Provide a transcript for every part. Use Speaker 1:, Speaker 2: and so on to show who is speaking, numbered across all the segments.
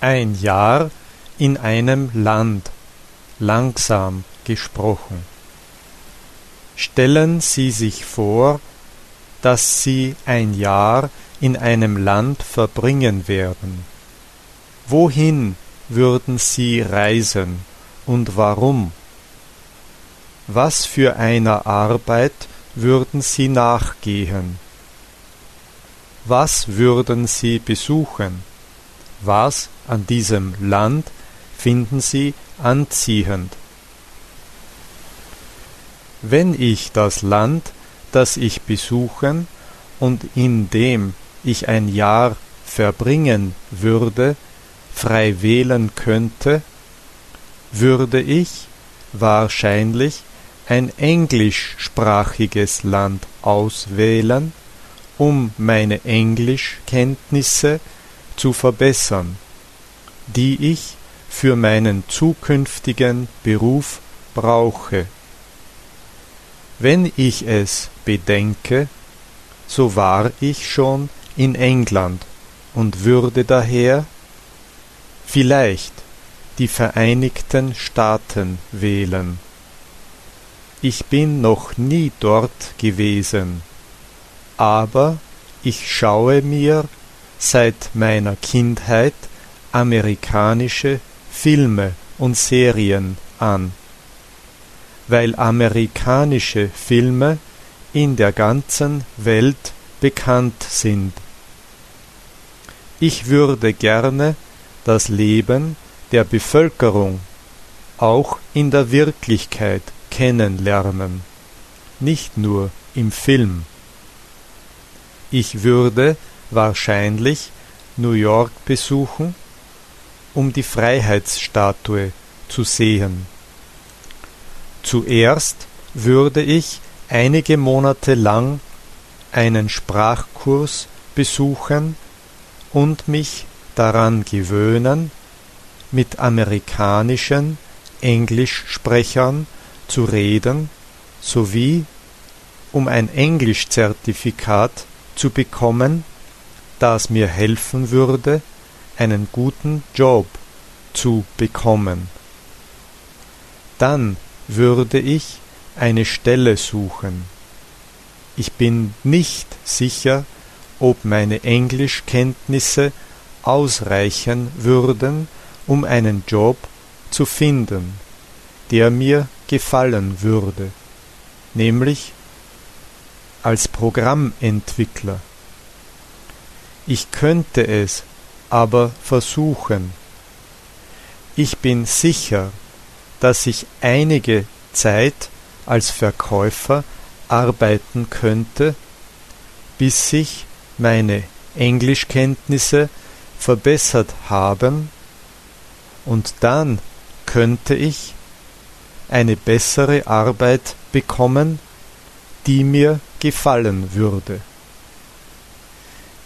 Speaker 1: Ein Jahr in einem Land, langsam gesprochen. Stellen Sie sich vor, dass Sie ein Jahr in einem Land verbringen werden. Wohin würden Sie reisen und warum? Was für einer Arbeit würden Sie nachgehen? Was würden Sie besuchen? Was an diesem Land finden Sie anziehend? Wenn ich das Land, das ich besuchen und in dem ich ein Jahr verbringen würde, frei wählen könnte, würde ich wahrscheinlich ein englischsprachiges Land auswählen, um meine Englischkenntnisse zu verbessern, die ich für meinen zukünftigen Beruf brauche. Wenn ich es bedenke, so war ich schon in England und würde daher vielleicht die Vereinigten Staaten wählen. Ich bin noch nie dort gewesen, aber ich schaue mir seit meiner Kindheit amerikanische Filme und Serien an, weil amerikanische Filme in der ganzen Welt bekannt sind. Ich würde gerne das Leben der Bevölkerung auch in der Wirklichkeit kennenlernen, nicht nur im Film. Ich würde wahrscheinlich New York besuchen, um die Freiheitsstatue zu sehen. Zuerst würde ich einige Monate lang einen Sprachkurs besuchen und mich daran gewöhnen, mit amerikanischen Englischsprechern zu reden, sowie um ein Englischzertifikat zu bekommen, das mir helfen würde, einen guten Job zu bekommen. Dann würde ich eine Stelle suchen. Ich bin nicht sicher, ob meine Englischkenntnisse ausreichen würden, um einen Job zu finden, der mir gefallen würde, nämlich als Programmentwickler. Ich könnte es aber versuchen. Ich bin sicher, dass ich einige Zeit als Verkäufer arbeiten könnte, bis sich meine Englischkenntnisse verbessert haben, und dann könnte ich eine bessere Arbeit bekommen, die mir gefallen würde.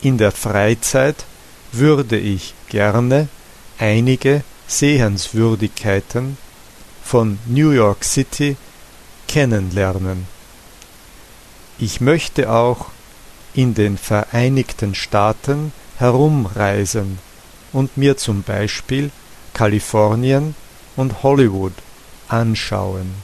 Speaker 1: In der Freizeit würde ich gerne einige Sehenswürdigkeiten von New York City kennenlernen. Ich möchte auch in den Vereinigten Staaten herumreisen und mir zum Beispiel Kalifornien und Hollywood anschauen.